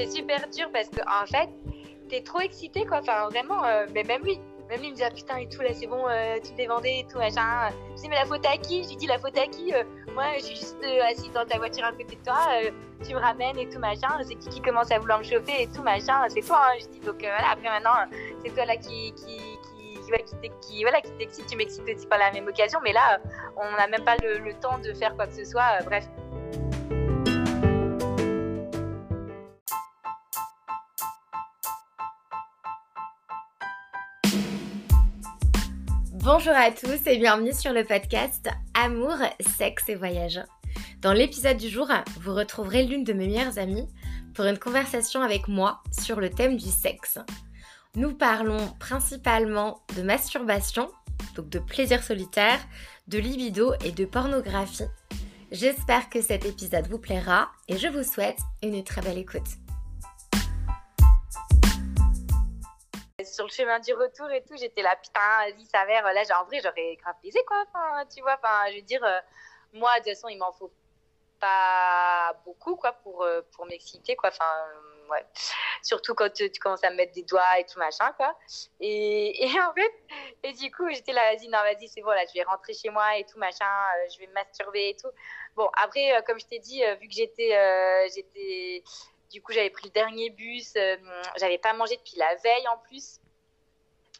c'est super dur parce que en fait, t'es trop excité quoi. Enfin, vraiment, euh, mais même lui, même lui me dit ah putain et tout là, c'est bon, euh, tu te vendé et tout machin. Je dis mais la faute à qui? Je lui dis la faute à qui euh, Moi, je suis juste assise dans ta voiture à côté de toi, tu me ramènes et tout machin. C'est qui qui commence à vouloir me chauffer et tout machin. C'est toi. Hein. Je dis donc voilà. Après maintenant, c'est toi là qui, qui qui, voilà, qui t'excite, tu m'excites aussi par la même occasion, mais là, on n'a même pas le, le, temps de faire quoi que ce soit. bref, Bonjour à tous et bienvenue sur le podcast Amour, sexe et voyage. Dans l'épisode du jour, vous retrouverez l'une de mes meilleures amies pour une conversation avec moi sur le thème du sexe. Nous parlons principalement de masturbation, donc de plaisir solitaire, de libido et de pornographie. J'espère que cet épisode vous plaira et je vous souhaite une très belle écoute. Sur le chemin du retour et tout, j'étais là, putain, vas-y, s'avère, là, en vrai, j'aurais grave plaisir, quoi. Enfin, tu vois, enfin, je veux dire, euh, moi, de toute façon, il m'en faut pas beaucoup, quoi, pour, euh, pour m'exciter, quoi. Enfin, euh, ouais. Surtout quand tu, commences à me mettre des doigts et tout, machin, quoi. Et, et en fait, et du coup, j'étais là, vas-y, non, vas-y, c'est bon, là, je vais rentrer chez moi et tout, machin, je vais me masturber et tout. Bon, après, comme je t'ai dit, vu que j'étais, j'étais, du coup, j'avais pris le dernier bus. Euh, j'avais pas mangé depuis la veille en plus.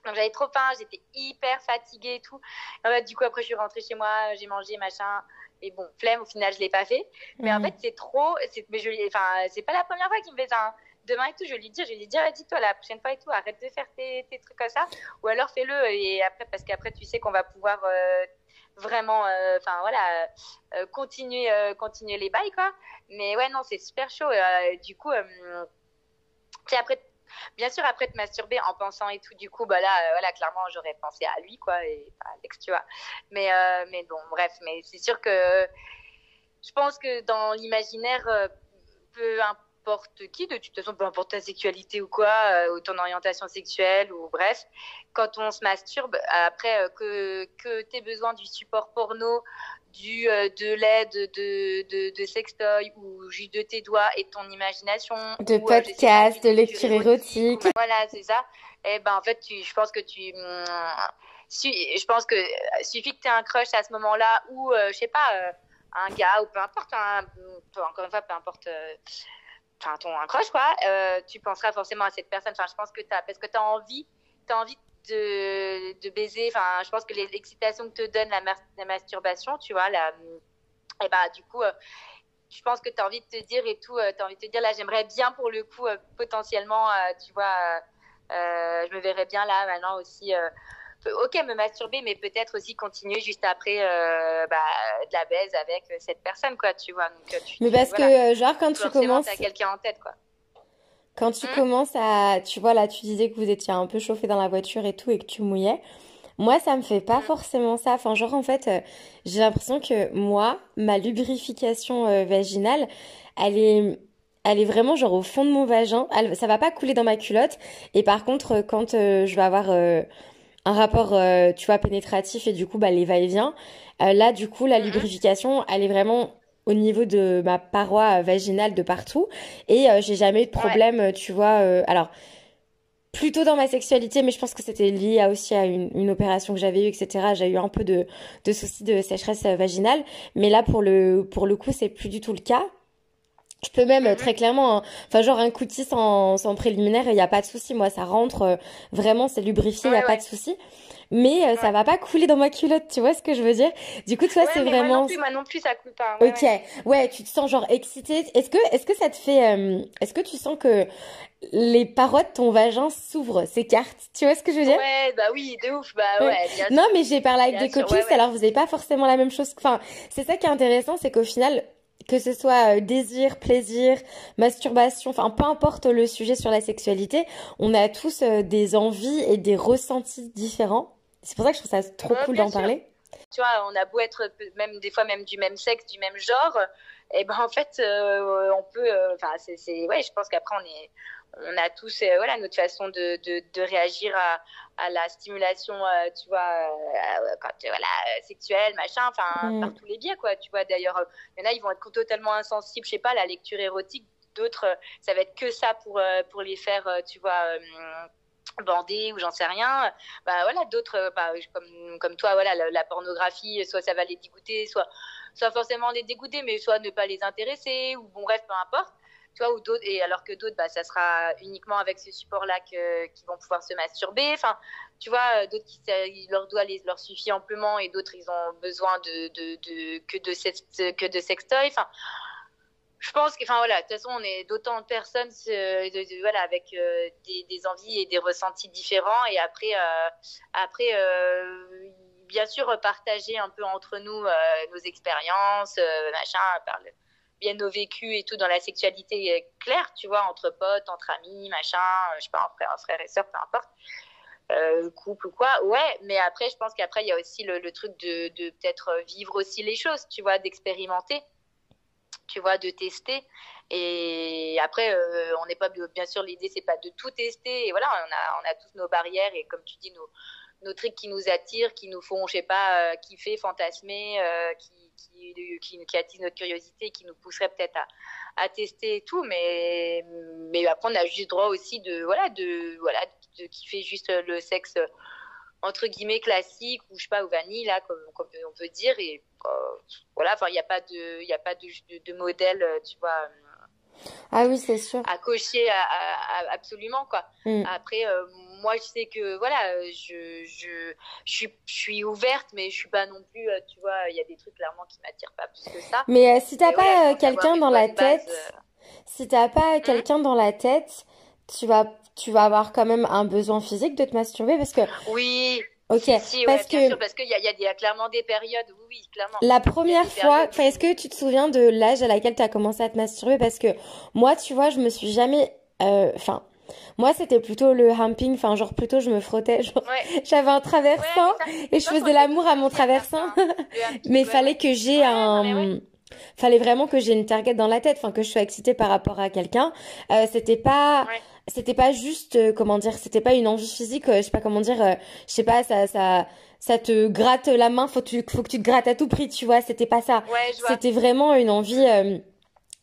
Donc j'avais trop faim, j'étais hyper fatiguée et tout. En fait, du coup, après, je suis rentrée chez moi, j'ai mangé, machin. Et bon, flemme, au final, je l'ai pas fait. Mais en fait, c'est trop. Mais je, enfin, c'est pas la première fois qu'il me fait ça. Hein. Demain et tout, je lui dire, je lui dire, dis-toi la prochaine fois et tout, arrête de faire tes, tes trucs comme ça. Ou alors fais-le. Et après, parce qu'après, tu sais qu'on va pouvoir euh, vraiment, euh, enfin voilà, euh, continuer, euh, continuer les bails quoi. Mais ouais, non, c'est super chaud. du coup, c'est après bien sûr après te masturber en pensant et tout du coup bah là voilà clairement j'aurais pensé à lui quoi et à Alex tu vois mais mais bon bref mais c'est sûr que je pense que dans l'imaginaire peu importe n'importe qui, de toute façon, peu importe ta sexualité ou quoi, euh, ou ton orientation sexuelle, ou bref, quand on se masturbe, après euh, que, que tu aies besoin du support porno, du, euh, de l'aide de, de, de, sextoy ou juste de tes doigts et ton imagination. De podcast, de lecture érotique. Voilà, c'est ça. Et eh ben en fait, tu, je pense que tu. Mm, je pense que suffit que tu aies un crush à ce moment-là ou, je sais pas, un gars ou peu importe, un, encore une fois, peu importe enfin, ton accroche, quoi, euh, tu penseras forcément à cette personne. Enfin, je pense que tu as, parce que tu as envie, as envie de, baiser. Enfin, je pense que l'excitation que te donne la, masturbation, tu vois, la, et bah, du coup, euh, je pense que tu as envie de te dire et tout, euh, tu as envie de te dire, là, j'aimerais bien pour le coup, potentiellement, tu vois, je me verrais bien là, maintenant aussi ok me masturber, mais peut-être aussi continuer juste après euh, bah, de la baise avec euh, cette personne, quoi, tu vois. Donc, euh, mais parce que, genre, quand tu commences. quelqu'un en tête, quoi. Quand tu hmm? commences à. Tu vois, là, tu disais que vous étiez un peu chauffé dans la voiture et tout et que tu mouillais. Moi, ça me fait pas hmm. forcément ça. Enfin, genre, en fait, j'ai l'impression que moi, ma lubrification vaginale, elle est elle est vraiment genre au fond de mon vagin. Elle, ça va pas couler dans ma culotte. Et par contre, quand je vais avoir un rapport, euh, tu vois, pénétratif et du coup, bah, les va-et-vient. Euh, là, du coup, la mhm. lubrification, elle est vraiment au niveau de ma paroi vaginale de partout et euh, j'ai jamais eu de problème, tu vois. alors, plutôt dans ma sexualité, mais je pense que c'était lié à, aussi à une, une opération que j'avais eue, etc. J'ai eu un peu de, de soucis de sécheresse vaginale, mais là, pour le, pour le coup, c'est plus du tout le cas. Je peux même mhm. très clairement, hein, enfin genre un coutis sans, sans préliminaire, il n'y a pas de souci. Moi, ça rentre euh, vraiment, c'est lubrifié, il n'y a pas de souci. Mais euh, ça va pas couler dans ma culotte, tu vois ce que je veux dire? Du coup, toi, c'est vraiment. Moi non plus, moi non plus, ça coule pas. ok, ouais. tu te sens genre excitée. Est-ce que, est-ce que ça te fait, euh, est-ce que tu sens que les parois de ton vagin s'ouvrent, s'écartent? Tu vois ce que je veux dire? Ouais, bah oui, de ouf, bah ouais. non, mais j'ai parlé avec des copines, alors vous n'avez pas forcément la même chose. Enfin, c'est ça qui est intéressant, c'est qu'au final, que ce soit euh, désir, plaisir, masturbation, enfin peu importe le sujet sur la sexualité, on a tous euh, des envies et des ressentis différents. C'est pour ça que je trouve ça trop cool d'en parler. Tu vois, on a beau être même des fois même du même sexe, du même genre, et ben en fait euh, on peut, enfin c'est, ouais, je pense qu'après on est on a tous euh, voilà notre façon de, de, de réagir à, à, la stimulation euh, tu vois euh, quand voilà sexuelle machin enfin mm. par tous les biais quoi tu vois. D'ailleurs il y en a ils vont être totalement insensibles je sais pas à la lecture érotique. D'autres, ça va être que ça pour, pour les faire, tu vois bander ou j'en sais rien. Bah voilà d'autres bah, comme comme toi voilà la, pornographie soit ça va les dégoûter soit soit forcément les dégoûter mais soit ne pas les intéresser ou bon bref peu importe tu vois ou d'autres et alors que d'autres bah ça sera uniquement avec ce support là que qu'ils vont pouvoir se masturber enfin tu vois d'autres qui leur leur suffit amplement et d'autres ils ont besoin de, de, de que de que de sextoy enfin je pense que, enfin voilà, de toute façon, on est d'autant de personnes, de, voilà, avec euh, des, envies et des ressentis différents. Et après, euh, après, euh, bien sûr, partager un peu entre nous nos expériences, machin, par bien nos vécus et tout dans la sexualité claire, tu vois, entre potes, entre amis, machin, je sais pas, un frère, et sœur, peu importe. couple ou quoi, ouais, mais après, je pense qu'après, il y a aussi le, truc de, peut-être vivre aussi les choses, tu vois, d'expérimenter tu vois, de tester. Et après, euh, on n'est pas, bien sûr, l'idée, c'est pas de tout tester. Et voilà, on a, on a tous nos barrières et comme tu dis, nos, trucs qui nous attirent, qui nous font, je sais pas, euh, kiffer, fantasmer, euh, qui, qui, qui, qui, attisent notre curiosité, qui nous pousserait peut-être à, à, tester et tout. Mais, mais après, on a juste droit aussi de, voilà, de, voilà, de kiffer juste le sexe entre guillemets classique ou je sais pas ou vanille là comme, comme on peut dire et euh, voilà enfin il n'y a pas de il y a pas de, de, modèle euh, tu vois euh, ah oui c'est sûr à cocher à, absolument quoi mm. après moi je sais que voilà je, je, je, suis, je suis ouverte mais je suis pas non plus tu vois il y a des trucs clairement qui m'attirent pas plus que ça. Mais si t'as pas quelqu'un dans la tête si t'as pas quelqu'un dans la tête tu vas tu vas avoir quand même un besoin physique de te masturber parce que oui. Ok, parce que parce qu'il y a, y, a, clairement des périodes, oui, oui clairement. La première fois, est-ce que tu te souviens de l'âge à laquelle tu as commencé à te masturber? Parce que moi, tu vois, je me suis jamais, euh, enfin, moi, c'était plutôt le humping, enfin, genre plutôt je me frottais, j'avais un traversant et je faisais l'amour à mon traversant, mais il fallait que j'ai un fallait vraiment que j'ai une target dans la tête, enfin que je sois excitée par rapport à quelqu'un. Euh, c'était pas, c'était pas juste, euh, comment dire, c'était pas une envie physique, euh, je sais pas comment dire, euh, je sais pas, ça, ça, ça te gratte la main, faut, tu, faut que tu te grattes à tout prix, tu vois, c'était pas ça. c'était vraiment une envie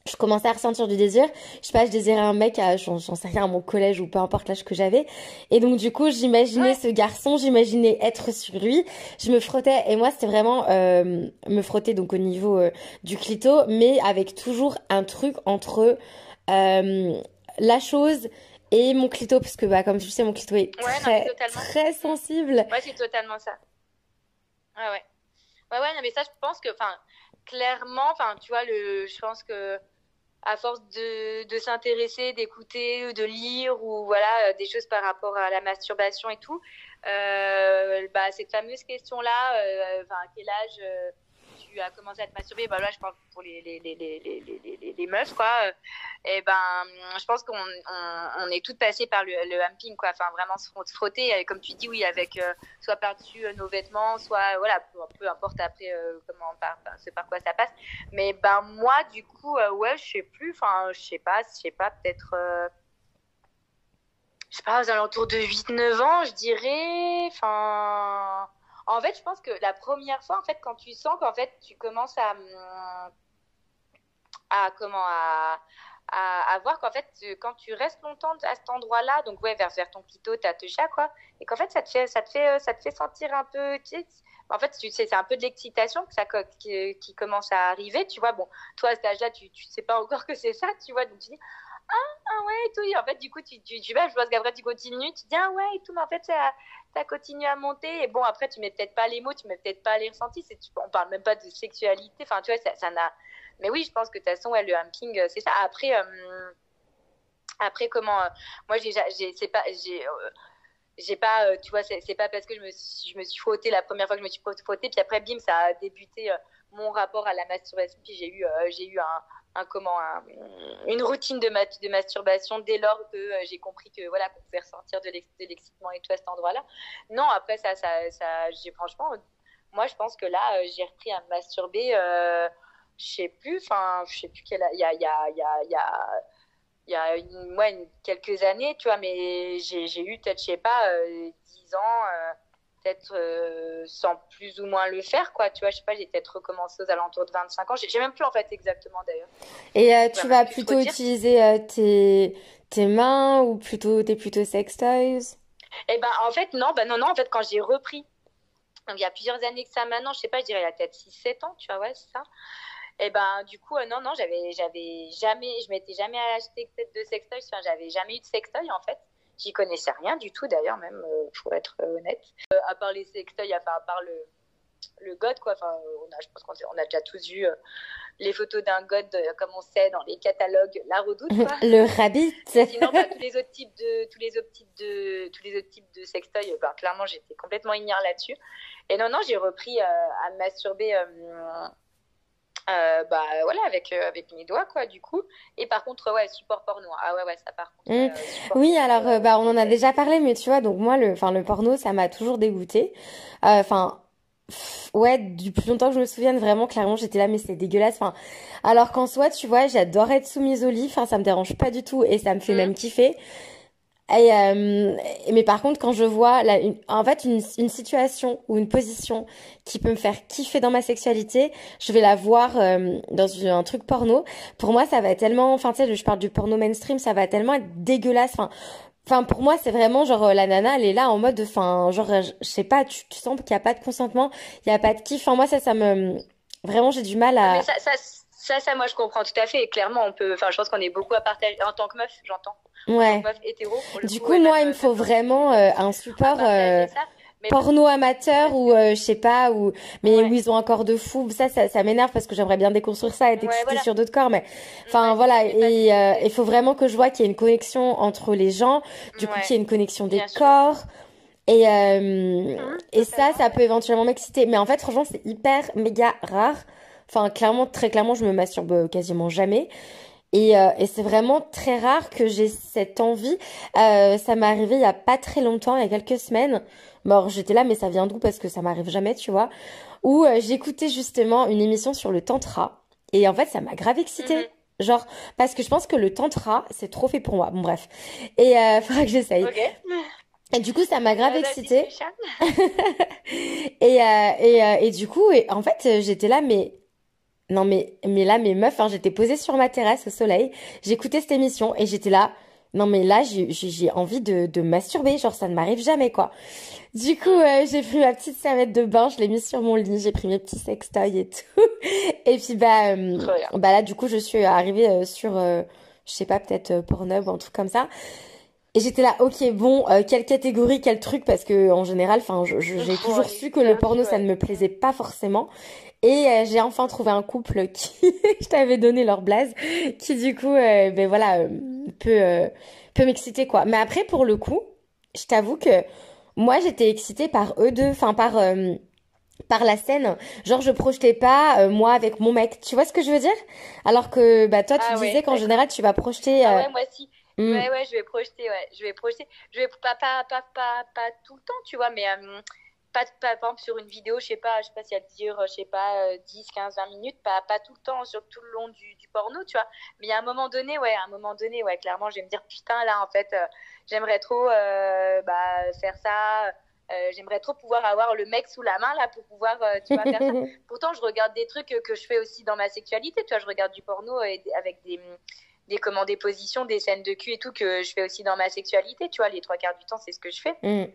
je commençais à ressentir du désir. Je sais pas, je désirais un mec, j'en sais rien, à mon collège ou peu importe l'âge que j'avais. Et donc du coup, j'imaginais ce garçon, j'imaginais être sur lui. Je me frottais et moi c'était vraiment euh, me frotter donc au niveau euh, du clito, mais avec toujours un truc entre euh, la chose et mon clito parce que bah comme tu sais mon clito est très très sensible. Ouais, c'est totalement ça. Ouais ouais. Ouais ouais, non, mais ça je pense que enfin clairement enfin tu vois le je pense que à force de, de s'intéresser, d'écouter, de lire ou voilà euh, des choses par rapport à la masturbation et tout, euh, bah, cette fameuse question-là, euh, quel âge euh, tu as commencé à te masturber, bah là je parle pour les, les, les, les, les meufs quoi, et ben je pense qu'on on, est toutes passées par le, le humping quoi, enfin vraiment se frotter, comme tu dis oui avec soit par-dessus nos vêtements, soit voilà peu, importe après comment par, c'est par quoi ça passe, mais ben moi du coup ouais je sais plus, enfin je sais pas, je sais pas peut-être je sais pas, aux alentours de 8-9 ans, je dirais. Enfin, en fait, je pense que la première fois, en fait, quand tu sens qu'en fait, tu commences à, à comment, à, à, voir qu'en fait, quand tu restes longtemps à cet endroit-là, donc ouais, vers, vers ton clito, ta chat, quoi, et qu'en fait, ça te fait, ça te fait, ça te fait sentir un peu, tu sais, en fait, c'est un peu de l'excitation qui, commence à arriver, tu vois. Bon, toi, à cet âge-là, tu, tu sais pas encore que c'est ça, tu vois, donc tu dis, ah, ah ouais, et tout. En fait, du coup, tu, tu, tu vas, je pense qu'après, tu continues, tu dis, ah ouais, et tout, mais en fait, ça, ça continue à monter. Et bon, après, tu mets peut-être pas les mots, tu mets peut-être pas les ressentis. C'est, on parle même pas de sexualité. Enfin, tu vois, ça, n'a. Mais oui, je pense que de toute façon, le humping, euh, c'est ça. Après, euh, après comment. Euh, moi, j'ai, c'est pas. J'ai, pas, tu vois, c'est pas parce que je me, suis, je me suis frottée la première fois que je me suis frottée, puis après, bim, ça a débuté mon rapport à la masturbation. Puis j'ai eu, j'ai eu un comment, une routine de, masturbation dès lors que euh, j'ai compris que voilà qu'on pouvait ressentir de l'excitement et tout à cet endroit-là. Non, après ça, ça, ça j'ai franchement, moi je pense que là euh, j'ai repris à masturber. Euh, je sais plus, enfin je sais plus quel, il y a, il y a, il y a, y il y a une, ouais, quelques années, tu vois, mais j'ai eu peut-être, je sais pas, 10 ans, peut-être sans plus ou moins le faire, quoi. Tu vois, je sais pas, j'ai peut-être recommencé aux alentours de 25 ans. J'ai même plus en fait exactement d'ailleurs. Et tu vas plutôt utiliser tes, tes mains ou plutôt t'es plutôt sextoys? Eh ben en fait non, ben non non, en fait quand j'ai repris donc il y a plusieurs années que ça maintenant, je sais pas, je dirais la tête 6 7 ans, tu vois, ouais, c'est ça. Et ben du coup non non, j'avais j'avais jamais je m'étais jamais acheté de sextoy, enfin, j'avais jamais eu de sextoy en fait. J'y connaissais rien du tout d'ailleurs même euh, pour être euh, honnête. Euh, à part les sextoys, enfin à part le le god quoi, enfin on a je pense qu'on a déjà tous vu les photos d'un god comme on sait dans les catalogues La Redoute quoi. le rabbit. Sinon bah, tous les autres types de tous les autres types de tous les autres types de sextoy, bah, clairement j'étais complètement ignare là-dessus. Et non non, j'ai repris à masturber euh, bah voilà avec euh, avec mes doigts quoi du coup. Et par contre ouais support porno. Ah ouais ouais ça par contre mmh. euh, oui alors bah on en a déjà parlé mais tu vois donc moi le enfin le porno ça m'a toujours dégoûté enfin ouais du plus longtemps que je me souvienne vraiment clairement j'étais là mais c'est dégueulasse. Enfin alors qu'en soi tu vois j'adore être soumise au lit. Enfin ça me dérange pas du tout et ça me fait mmh. même kiffer euh, mais par contre, quand je vois la, une, en fait une, une, situation ou une position qui peut me faire kiffer dans ma sexualité, je vais la voir euh, dans un truc porno. Pour moi, ça va être tellement, enfin tu sais, je parle du porno mainstream, ça va tellement être dégueulasse. Enfin, enfin pour moi, c'est vraiment genre la nana, elle est là en mode, enfin genre, je, sais pas, tu, tu sens qu'il y a pas de consentement, il y a pas de kiff. Enfin moi, ça, ça me, vraiment, j'ai du mal à. Ça, ça, moi, je comprends tout à fait. Et clairement, on peut, enfin, je pense qu'on est beaucoup à partager en tant que meuf, j'entends. Ouais. du coup, moi, il me faut vraiment euh, un support euh, porno amateur ou euh, je sais pas ou mais où ils ont encore de fou. Ça, ça, ça m'énerve parce que j'aimerais bien déconstruire ça et être excité sur d'autres corps. Mais enfin voilà, et il faut vraiment que je vois qu'il y a une connexion entre les gens. Du coup, qu'il y ait une connexion des corps. Et, mmh, et ça, ça peut éventuellement m'exciter. Mais en fait, franchement, c'est hyper méga rare. Enfin, clairement, très clairement, je me masturbe quasiment jamais. Et, euh, et c'est vraiment très rare que j'ai cette envie. Euh, ça m'est arrivé il y a pas très longtemps, il y a quelques semaines. Bon, j'étais là, mais ça vient d'où? Parce que ça m'arrive jamais, tu vois. Où euh, j'écoutais justement une émission sur le tantra. Et en fait, ça m'a grave excitée. Mhm. Genre, parce que je pense que le tantra, c'est trop fait pour moi. Bon, bref. Et euh, faudra que j'essaye. Et du coup, ça m'a grave excitée. et, euh, et, euh, et du coup, et, en fait, j'étais là, mais non mais mais là mes meufs, hein, j'étais posée sur ma terrasse au soleil, j'écoutais cette émission et j'étais là. Non mais là j'ai j'ai envie de de masturber, genre ça ne m'arrive jamais quoi. Du coup euh, j'ai pris ma petite serviette de bain, je l'ai mise sur mon lit, j'ai pris mes petits sextoys et tout. et puis bah euh, bah là du coup je suis arrivée euh, sur je sais pas peut-être Pornhub ou un truc comme ça. Et j'étais là, ok, bon, quelle catégorie, quel truc, parce que en général, enfin, j'ai toujours su que le porno, ça ne me plaisait pas forcément. Et euh, j'ai enfin trouvé un couple qui, je t'avais donné leur blaze, qui du coup, euh, ben voilà, euh, peut, peut m'exciter quoi. Mais après, pour le coup, je t'avoue que moi, j'étais excitée par eux deux, enfin par par la scène. Genre, je projetais pas moi avec mon mec. Tu vois ce que je veux dire? Alors que bah toi, tu ah disais qu'en général, tu vas projeter. Ah ouais, moi aussi. Mm. Ouais, ouais, je vais projeter, ouais, je vais projeter. Je vais pas pas pas pas, pas tout le temps, tu vois, mais pas, par exemple sur une vidéo, je sais pas, je sais pas si elle dure, je sais pas, 10, 15, 20 minutes, pas, pas tout le temps, sur tout le long du, du porno, tu vois. Mais à un moment donné, ouais, à un moment donné, ouais, clairement, je vais me dire, putain, là, en fait, euh, j'aimerais trop euh, bah, faire ça. Euh, j'aimerais trop pouvoir avoir le mec sous la main là pour pouvoir tu vois, faire ça. Pourtant, je regarde des trucs que je fais aussi dans ma sexualité, tu vois, je regarde du porno et, avec des des comment des positions, des scènes de cul et tout que je fais aussi dans ma sexualité, tu vois, les trois quarts du temps, c'est ce que je fais. Mm.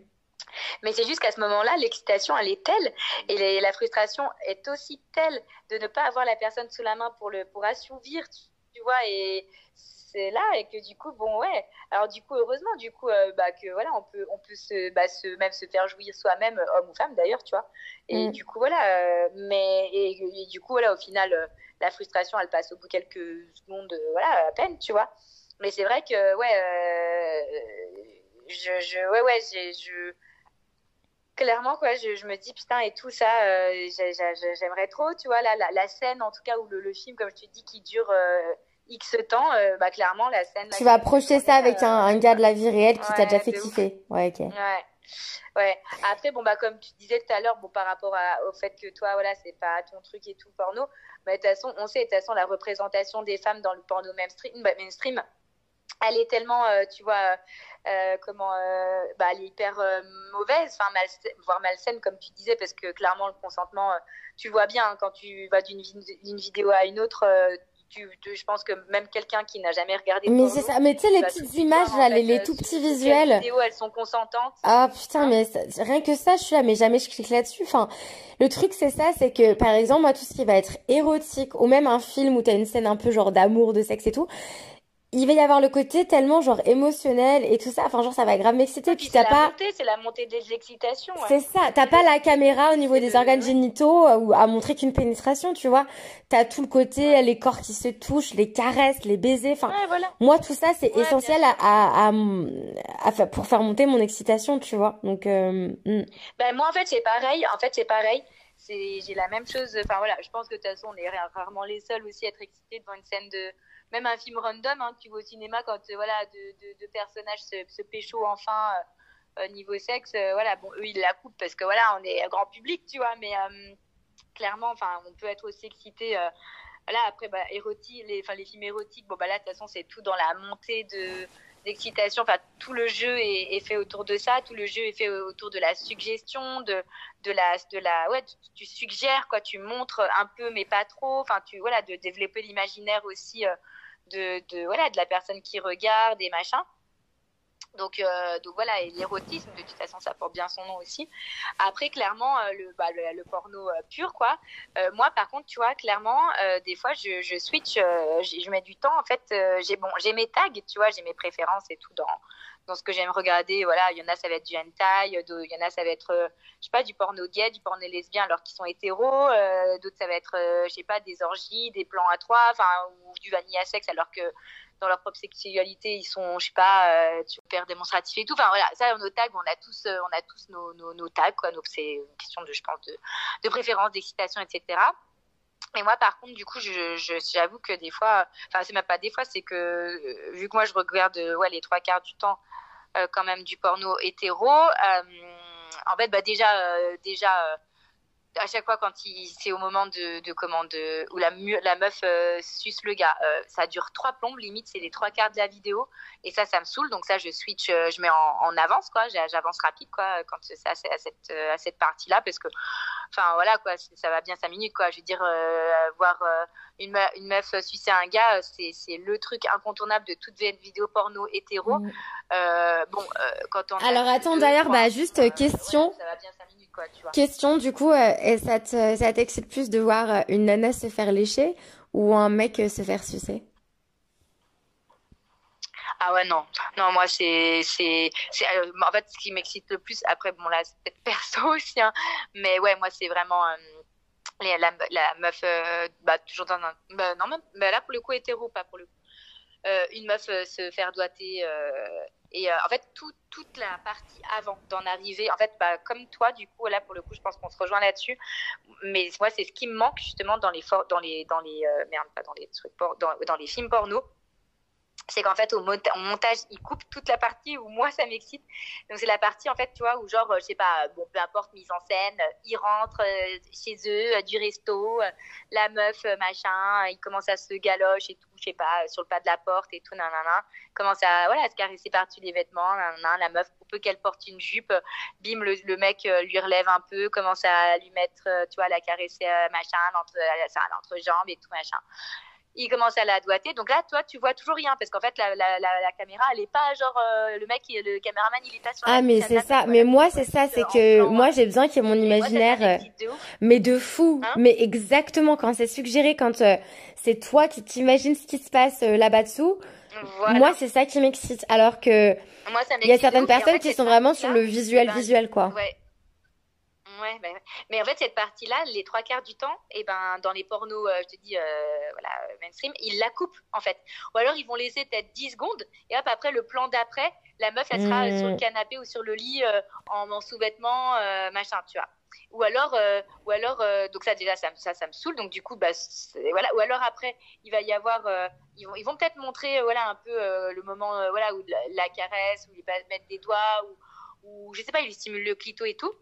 Mais c'est juste qu'à ce moment-là, l'excitation, elle est telle et la frustration est aussi telle de ne pas avoir la personne sous la main pour, le, pour assouvir, tu, vois, et c'est là et que du coup, bon, ouais. Alors du coup, heureusement, du coup, euh, bah, que voilà, on peut, on peut se, bah, se, même se faire jouir soi-même, homme ou femme d'ailleurs, tu vois. Et mm. du coup, voilà, euh, mais, et, du coup, voilà, au final, euh, la frustration, elle passe au bout de quelques secondes, voilà, à peine, tu vois. Mais c'est vrai que, ouais, je, je, ouais, ouais, je clairement quoi je, je, me dis putain et tout ça euh, j'aimerais trop tu vois la, la, scène en tout cas ou le, le, film comme je te dis qui dure euh, x temps euh, bah clairement la scène tu vas projeter ça avec un, un, gars de la vie réelle qui t'a déjà fait kiffer. Ouais ok. Ouais. Ouais. Après bon bah comme tu disais tout à l'heure bon par rapport à, au fait que toi voilà c'est pas ton truc et tout porno bah de toute façon on sait de toute façon la représentation des femmes dans le porno mainstream bah, mainstream elle est tellement, tu vois, comment, bah, elle est hyper mauvaise, enfin, voire malsaine, comme tu disais, parce que clairement, le consentement, tu vois bien, hein, quand tu vas d'une vidéo à une autre, je pense que même quelqu'un qui n'a jamais regardé. Mais c'est ça, mais tu sais, les petites images, là, les, tout petits visuels. Les vidéos, elles sont consentantes. Ah putain, mais rien que ça, je suis là, mais jamais je clique là-dessus. Enfin, le truc, c'est ça, c'est que, par exemple, moi, tout ce qui va être érotique, ou même un film où t'as une scène un peu genre d'amour, de sexe et tout, il va y avoir le côté tellement genre émotionnel et tout ça. Enfin genre ça va grave m'exciter. Puis, t'as pas c'est la montée des excitations c'est ça. T'as pas la caméra au niveau des organes génitaux euh, ou à montrer qu'une pénétration tu vois. T'as tout le côté les corps qui se touchent les caresses les baisers. Enfin moi tout ça c'est essentiel à, à, à, pour faire monter mon excitation tu vois. Donc euh, hmm. ben moi en fait c'est pareil. En fait c'est pareil. J'ai la même chose. Enfin voilà. Je pense que de toute façon on est rarement les seuls aussi à être excités devant une scène de même un film random hein, tu vois au cinéma quand euh, voilà deux, personnages se, se pécho enfin euh, niveau sexe euh, voilà bon eux ils la coupent parce que voilà on est grand public tu vois mais clairement enfin on peut être aussi excité voilà après bah, érotique les enfin les films érotiques bon bah là de toute façon c'est tout dans la montée de d'excitation enfin tout le jeu est, fait autour de ça tout le jeu est fait autour de la suggestion de de la de la ouais tu, suggères quoi tu montres un peu mais pas trop enfin tu voilà de développer l'imaginaire aussi de, de, voilà, de la personne qui regarde et machin. Donc, euh, donc voilà, et l'érotisme, de toute façon, ça porte bien son nom aussi. Après, clairement, euh, le, bah, le, porno euh, pur, quoi. moi, par contre, tu vois, clairement, des fois, je, switch, je mets du temps. En fait, j'ai bon, mes tags, tu vois, j'ai mes préférences et tout dans, dans ce que j'aime regarder. Voilà, il y en a, ça va être du hentai, il y en a, ça va être, je sais pas, du porno gay, du porno lesbien alors qu'ils sont hétéros. D'autres, ça va être, je sais pas, des orgies, des plans à trois, enfin, ou du vanilla sexe alors que dans leur propre sexualité, ils sont, je sais pas, euh, super démonstratifs et tout. Enfin voilà, ça, nos tags, on a tous, euh, on a tous nos, tags, quoi. C'est une question de, je pense, de, préférence, d'excitation, etc. Et moi, par contre, du coup, j'avoue que des fois, enfin, c'est même pas des fois, c'est que euh, vu que moi, je regarde ouais, les trois quarts du temps quand même du porno hétéro, en fait, bah, déjà, déjà à chaque fois quand il c'est au moment de, de comment de où la la meuf euh, suce le gars euh, ça dure trois plombes limite c'est les trois quarts de la vidéo et ça ça me saoule donc ça je switch euh, je mets en, en avance quoi j'avance rapide quoi quand c'est à, cette à cette partie là parce que enfin voilà quoi ça va bien cinq minutes quoi. Je veux dire voir une, une meuf sucer un gars c'est c'est le truc incontournable de toute vidéo porno hétéro. Mm. bon quand on alors attends d'ailleurs bah juste question. ça va bien cinq minutes Question du coup, euh, ça te, ça t'excite plus de voir euh, une nana se faire lécher ou un mec euh, se faire sucer? Ah ouais non non moi c'est c'est en fait ce qui m'excite le plus après bon là c'est peut-être perso aussi hein, mais ouais moi c'est vraiment la, la, meuf bah toujours dans un bah, non même bah, là pour le coup hétéro pas pour le coup une meuf se faire doiter et euh, en fait, tout, toute la partie avant d'en arriver, en fait, bah, comme toi, du coup, là, pour le coup, je pense qu'on se rejoint là-dessus. Mais moi, c'est ce qui me manque justement dans les, dans les, dans les, euh, merde, pas dans les dans, dans les films porno c'est qu'en fait au, montage il coupe toute la partie où moi ça m'excite. Donc c'est la partie en fait tu vois où genre euh, je sais pas bon peu importe mise en scène ils rentrent chez eux du resto la meuf machin il commence à se galoche et tout je sais pas sur le pas de la porte et tout nanana. Commence à voilà à se caresser par-dessus les vêtements nanana, la meuf pour peu qu'elle porte une jupe bim le, mec euh, lui relève un peu commence à lui mettre euh, tu vois la caresser machin l'entrejambe et tout machin il commence à la doiter. Donc là, toi, tu vois toujours rien parce qu'en fait, la, la, la, caméra, elle est pas genre euh, le mec, le caméraman, il est pas sur. Ah, mais c'est ça. Mais moi, c'est ça, c'est que moi, j'ai besoin qu'il y ait mon imaginaire, euh, mais de fou. Hein mais exactement quand c'est suggéré, quand euh, c'est toi qui t'imagines ce qui se passe là-bas dessous. Moi, c'est ça qui m'excite. Alors que il y a certaines personnes qui sont vraiment sur le visuel, ben, visuel, quoi. Ouais. Ouais, ben, mais en fait, cette partie-là, les trois quarts du temps, et eh ben, dans les pornos, euh, je te dis, euh, voilà, mainstream, ils la coupent, en fait. Ou alors, ils vont laisser peut-être 10 secondes, et hop, après, le plan d'après, la meuf, elle sera sur le mmh. canapé ou sur le lit euh, en, sous-vêtements, machin, tu vois. Ou alors, ou alors donc ça, déjà, ça, ça, ça me saoule, donc du coup, bah, voilà. Ou alors, après, il va y avoir, ils vont, ils vont peut-être montrer, voilà, un peu le moment, voilà, où la, caresse, où il va mettre des doigts, ou, je sais pas, il stimule le clito et tout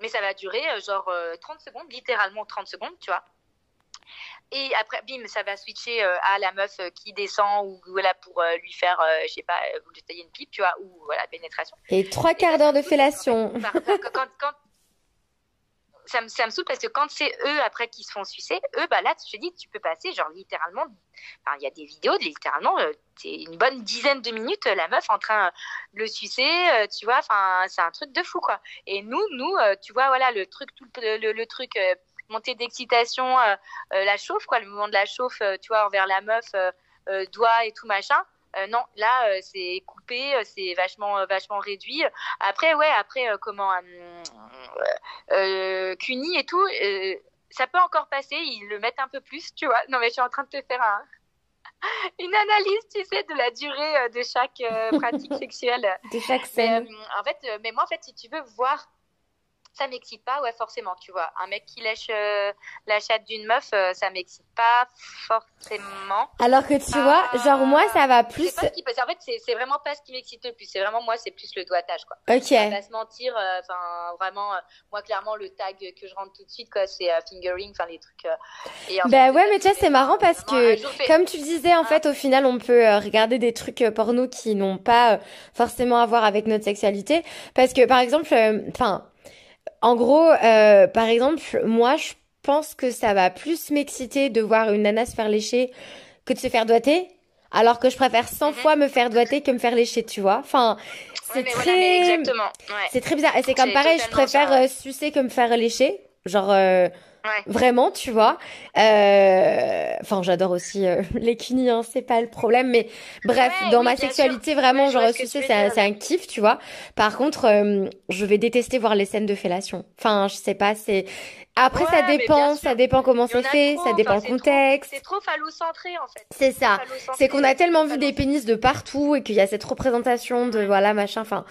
mais ça va durer euh, genre 30 euh, secondes, littéralement 30 secondes, tu vois. et après, bim, ça va switcher à la meuf qui descend ou voilà pour lui faire, je sais pas, lui tailler une pipe, tu vois, ou voilà, pénétration. Et trois quarts d'heure de fellation. Quand, quand, ça me, ça saoule parce que quand c'est eux après qui se font sucer, eux, bah là, je te dis, tu peux passer genre littéralement, il y a des vidéos de littéralement, euh, c'est une bonne dizaine de minutes, la meuf en train de le sucer, euh, tu vois, enfin, c'est un truc de fou, quoi. Et nous, nous, euh, tu vois, voilà, le truc, tout le, truc, montée d'excitation, la chauffe, quoi, le mouvement de la chauffe, tu vois, envers la meuf, doigt et tout machin. Euh, non, là, euh, c'est coupé, euh, c'est vachement, vachement réduit. Après, ouais, après, comment, Cuny et tout, ça peut encore passer, ils le mettent un peu plus, tu vois. Non, mais je suis en train de te faire une analyse, tu sais, de la durée de chaque pratique sexuelle. De chaque scène. en fait, mais moi, en fait, si tu veux voir ça m'excite pas, ouais, forcément, tu vois. Un mec qui lèche euh, la chatte d'une meuf, euh, ça m'excite pas forcément. Alors que tu vois, genre moi, ça va plus. Pas qui... En fait, c'est vraiment pas ce qui m'excite le plus. C'est vraiment moi, c'est plus le doigtage, quoi. Ok. On va se mentir. Euh, enfin, vraiment, moi, clairement, le tag que je rentre tout de suite, quoi, c'est fingering, enfin les trucs. Et bah ouais, mais tu vois, c'est marrant parce que, comme tu le disais, en fait, au final, on peut regarder des trucs porno qui n'ont pas forcément à voir avec notre sexualité, parce que, par exemple, enfin en gros, euh, par exemple, moi, je pense que ça va plus m'exciter de voir une nana se faire lécher que de se faire doiter. Alors que je préfère 100 mhm. fois me faire doiter que me faire lécher, tu vois. Enfin, c'est très, c'est très bizarre. Et c'est comme pareil, je préfère euh, sucer que me faire lécher. Genre, euh, Vraiment, tu vois. Euh... Enfin, j'adore aussi euh, les cunis, hein, c'est pas le problème. Mais bref, dans ma sexualité, vraiment, genre, c'est un, un, kiff, tu vois. Par contre, euh, je vais détester voir les scènes de fellation. Enfin, je sais pas, c'est... Après, ça dépend, ça dépend comment c'est fait, ça dépend le contexte. C'est trop phallocentré, en fait. C'est ça. C'est qu'on a tellement vu des pénis de partout et qu'il y a cette représentation de, voilà, machin, enfin...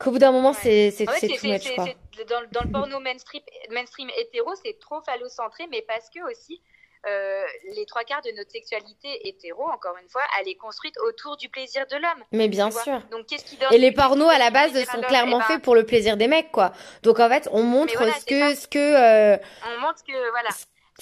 Qu'au bout d'un moment, c'est c'est c'est too much, quoi. Dans, dans, le porno mainstream, mainstream hétéro, c'est trop phallocentré, mais parce que aussi, euh, les trois quarts de notre sexualité hétéro, encore une fois, elle est construite autour du plaisir de l'homme. Mais bien sûr. Donc, qu'est-ce qui donne Et les pornos, à la base, sont clairement eh ben faits pour le plaisir des mecs, quoi. Donc, en fait, on montre ce que, ce que, euh... On montre que, voilà.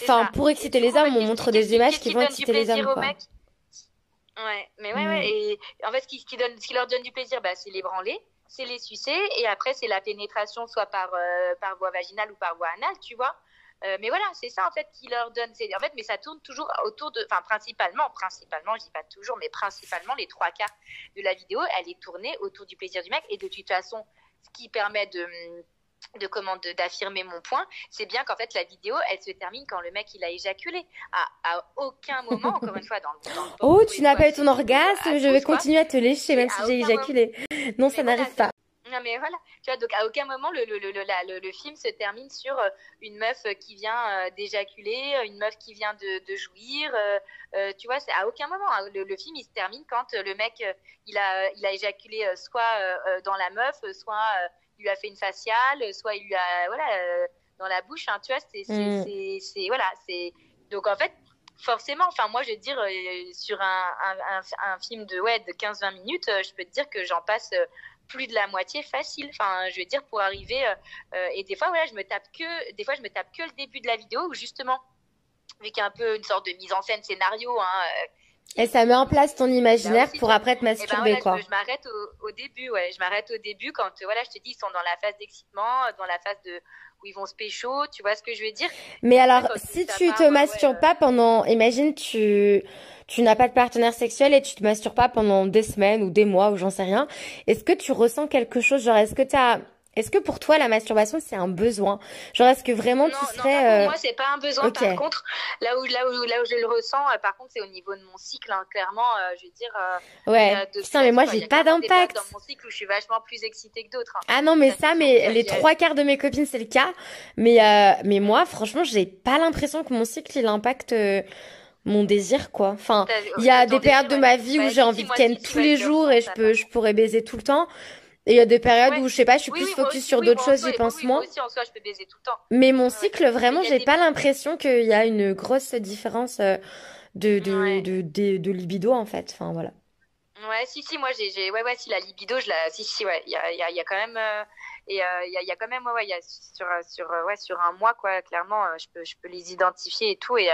Enfin, pour exciter les hommes, on montre des images qui vont exciter les hommes, quoi. Ouais, mais ouais, ouais. Mm. Et en fait, ce qui, leur donne du plaisir, bah, c'est les branler c'est les sucer et après c'est la pénétration soit par, euh, par voie vaginale ou par voie anale, tu vois. Euh, mais voilà, c'est ça en fait qui leur donne. En fait, mais ça tourne toujours autour de, enfin principalement, principalement, je dis pas toujours, mais principalement les trois quarts de la vidéo, elle est tournée autour du plaisir du mec et de toute façon, ce qui permet de de comment d'affirmer mon point, c'est bien qu'en fait la vidéo elle se termine quand le mec il a éjaculé. À, à aucun moment, encore une fois, dans le, dans Oh, tu n'as pas eu ton orgasme, je vais continuer à te lécher même si j'ai éjaculé. Non, ça n'arrive pas. Non mais voilà, tu vois, donc à aucun moment le, le, le, le, film se termine sur euh, une meuf qui vient euh, d'éjaculer, une meuf qui vient de, de jouir, euh, tu vois, c'est à aucun moment. Hein. Le, film il se termine quand le mec il a, il a éjaculé soit dans la meuf, soit il lui a fait une faciale, soit il lui a voilà dans la bouche, hein, tu vois, c'est mm. c'est voilà, c'est donc en fait forcément, enfin moi je veux dire sur un, un, un, film de ouais de 15-20 minutes, je peux te dire que j'en passe plus de la moitié facile. Enfin, je veux dire pour arriver et des fois voilà, je me tape que des fois je me tape que le début de la vidéo où justement vu qu'il y a un peu une sorte de mise en scène scénario hein, et ça met en place ton imaginaire pour après te masturber, eh ben quoi. Je, m'arrête au, début, ouais. Je m'arrête au début quand, voilà, je te dis, ils sont dans la phase d'excitement, dans la phase de où ils vont se pécho, tu vois ce que je veux dire? Mais alors, si tu te masturbes pas pendant, imagine, tu tu n'as pas de partenaire sexuel et tu te masturbes pas pendant des semaines ou des mois ou j'en sais rien, est-ce que tu ressens quelque chose? Genre, est-ce que tu as est-ce que pour toi la masturbation c'est un besoin? Genre est-ce que vraiment tu serais non, pour euh, moi c'est pas un besoin. Par contre, là où là où là où je le ressens, euh, par contre c'est au niveau de mon cycle. Hein, clairement, euh, je veux dire. ouais. Putain mais moi j'ai pas d'impact. Dans mon cycle où je suis vachement plus excitée que d'autres. Hein. Ah non mais ça, mais les trois quarts de mes copines c'est le cas. Mais mais moi franchement j'ai pas l'impression que mon cycle il impacte mon désir quoi. Enfin, il y a des périodes de ma vie où j'ai envie de ken tous les jours et je peux je pourrais baiser tout le temps. Et il y a des périodes où je sais pas, je suis plus focus sur d'autres choses, j'y pense moins. Mais mon cycle, vraiment, j'ai pas l'impression qu'il y a une grosse différence euh, de, de, de, de, libido en fait. Enfin voilà. Ouais, si, si, moi j'ai. Ouais, ouais, si la libido, je la. Si, si, ouais, il y a, y, a, y a quand même. Euh, et euh, il y, a, y, a, quand même, ouais, y a sur, sur, ouais, sur un mois, quoi, clairement, je, peux, je peux les identifier et tout. Et,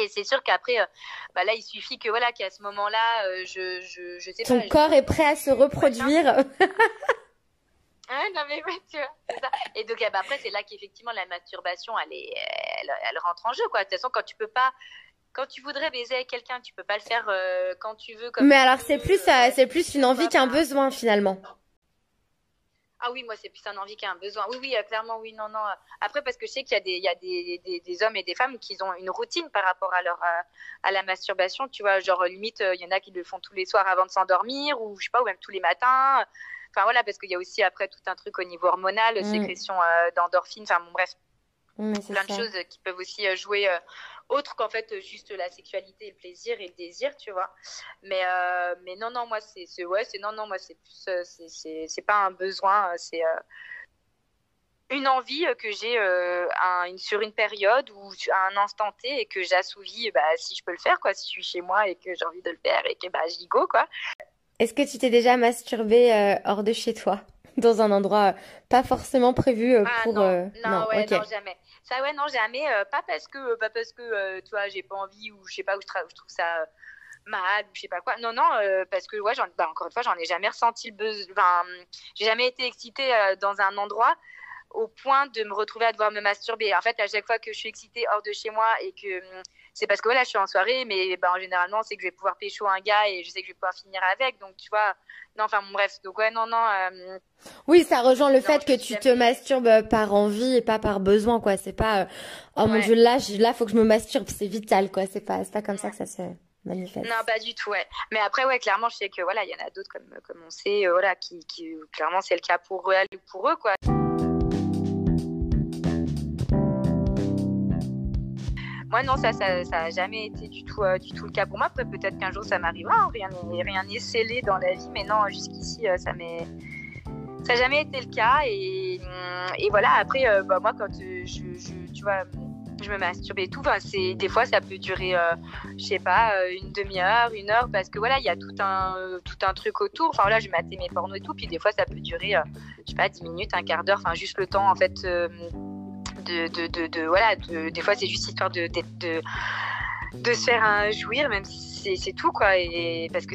Et c'est sûr qu'après, euh, bah là, il suffit que voilà, qu'à ce moment-là, euh, je, je, je sais Ton pas. je- corps est prêt à se reproduire. Ouais, non mais ouais, tu vois, c'est ça. Et donc eh ben, après, c'est là qu'effectivement la masturbation, elle est, elle, elle rentre en jeu quoi. De toute façon, quand tu peux pas, quand tu voudrais baiser avec quelqu'un, tu peux pas le faire euh, quand tu veux. Comme Mais alors c'est plus, euh, c'est plus une envie qu'un besoin finalement. Ah oui, moi c'est plus un envie qu'un besoin. Oui, oui, euh, clairement, oui, non, non. Après, parce que je sais qu'il y a des, il y a des, des, des hommes et des femmes qui ont une routine par rapport à leur, euh, à la masturbation. Tu vois, genre limite, euh, il y en a qui le font tous les soirs avant de s'endormir, ou je sais pas, ou même tous les matins. Enfin voilà, parce qu'il y a aussi après tout un truc au niveau hormonal, Mm. sécrétion euh, d'endorphines. Enfin bon, bref, plein de choses qui peuvent aussi jouer euh, autre qu'en fait euh, juste la sexualité, le plaisir et le désir, tu vois. Mais euh, mais non non moi c'est c'est- ouais c'est non non moi c'est plus euh, c'est c'est pas un besoin, c'est euh, une envie que j'ai euh, un- une, sur une période ou à un instant T et que j'assouvis bah, si je peux le faire quoi si je suis chez moi et que j'ai envie de le faire et que bah j'y go quoi Est-ce que tu t'es déjà masturbé euh, hors de chez toi, dans un endroit pas forcément prévu Ah pour non, non, ouais, non, jamais. Ça, ouais, non, jamais. euh, pas parce que, pas parce que, euh, j'ai pas envie ou je sais pas où je, trouve ça euh, mal ou je sais pas quoi. Non, non, euh, parce que, ouais, bah, encore une fois, j'en ai jamais ressenti le besoin. J'ai jamais été excitée euh, dans un endroit au point de me retrouver à devoir me masturber. En fait, à chaque fois que je suis excitée hors de chez moi et que hum, c'est parce que voilà, je suis en soirée, mais ben, généralement, c'est que je vais pouvoir pécho un gars et je sais que je vais pouvoir finir avec. Donc, tu vois, non, enfin, bon, bref. Donc, ouais, non, non. euh, Oui, ça rejoint le Non, fait que tu te masturbes par envie et pas par besoin, quoi. C'est pas, euh, oh mon Ouais. Dieu, là, je- là, faut que je me masturbe, c'est vital, quoi. C'est pas, c'est pas comme ça que ça se manifeste. Non, pas du tout, ouais. Mais après, ouais, clairement, je sais que voilà, il y en a d'autres comme, comme on sait, euh, voilà, qui, qui clairement c'est le cas pour eux ou pour eux, quoi. Moi, non, ça, ça, jamais été du tout, euh, du tout le cas pour moi. Peut-être qu'un jour ça m'arrivera. hein. Rien n'est, rien n'est scellé dans la vie, mais non, jusqu'ici, euh, ça m'est, ça n'a jamais été le cas. Et, et voilà. Après, euh, bah, moi, quand je, me masturbe et tout, enfin, c'est des fois ça peut durer, je sais pas, une demi-heure, une heure, parce que voilà, il y a tout un, truc autour. Enfin voilà, je matais mes pornos et tout, puis des fois ça peut durer, euh, je sais pas, 10 minutes, un quart d'heure, enfin juste le temps en fait de, de, de, des fois c'est juste histoire de, de, se faire un jouir, même si c'est- tout quoi, parce que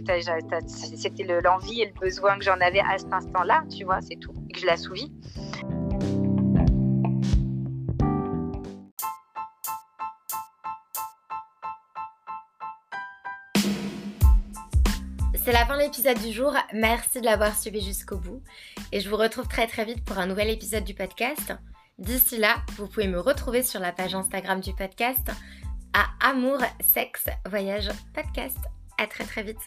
c'était le- l'envie et le besoin que j'en avais à cet instant-là, tu vois, c'est tout, et que je l'assouvis. C'est la fin de l'épisode du jour. Merci de l'avoir suivi jusqu'au bout. Et je vous retrouve très très vite pour un nouvel épisode du podcast. D'ici là, vous pouvez me retrouver sur la page Instagram du podcast à Amour, Sexe, Voyage, Podcast. À très très vite.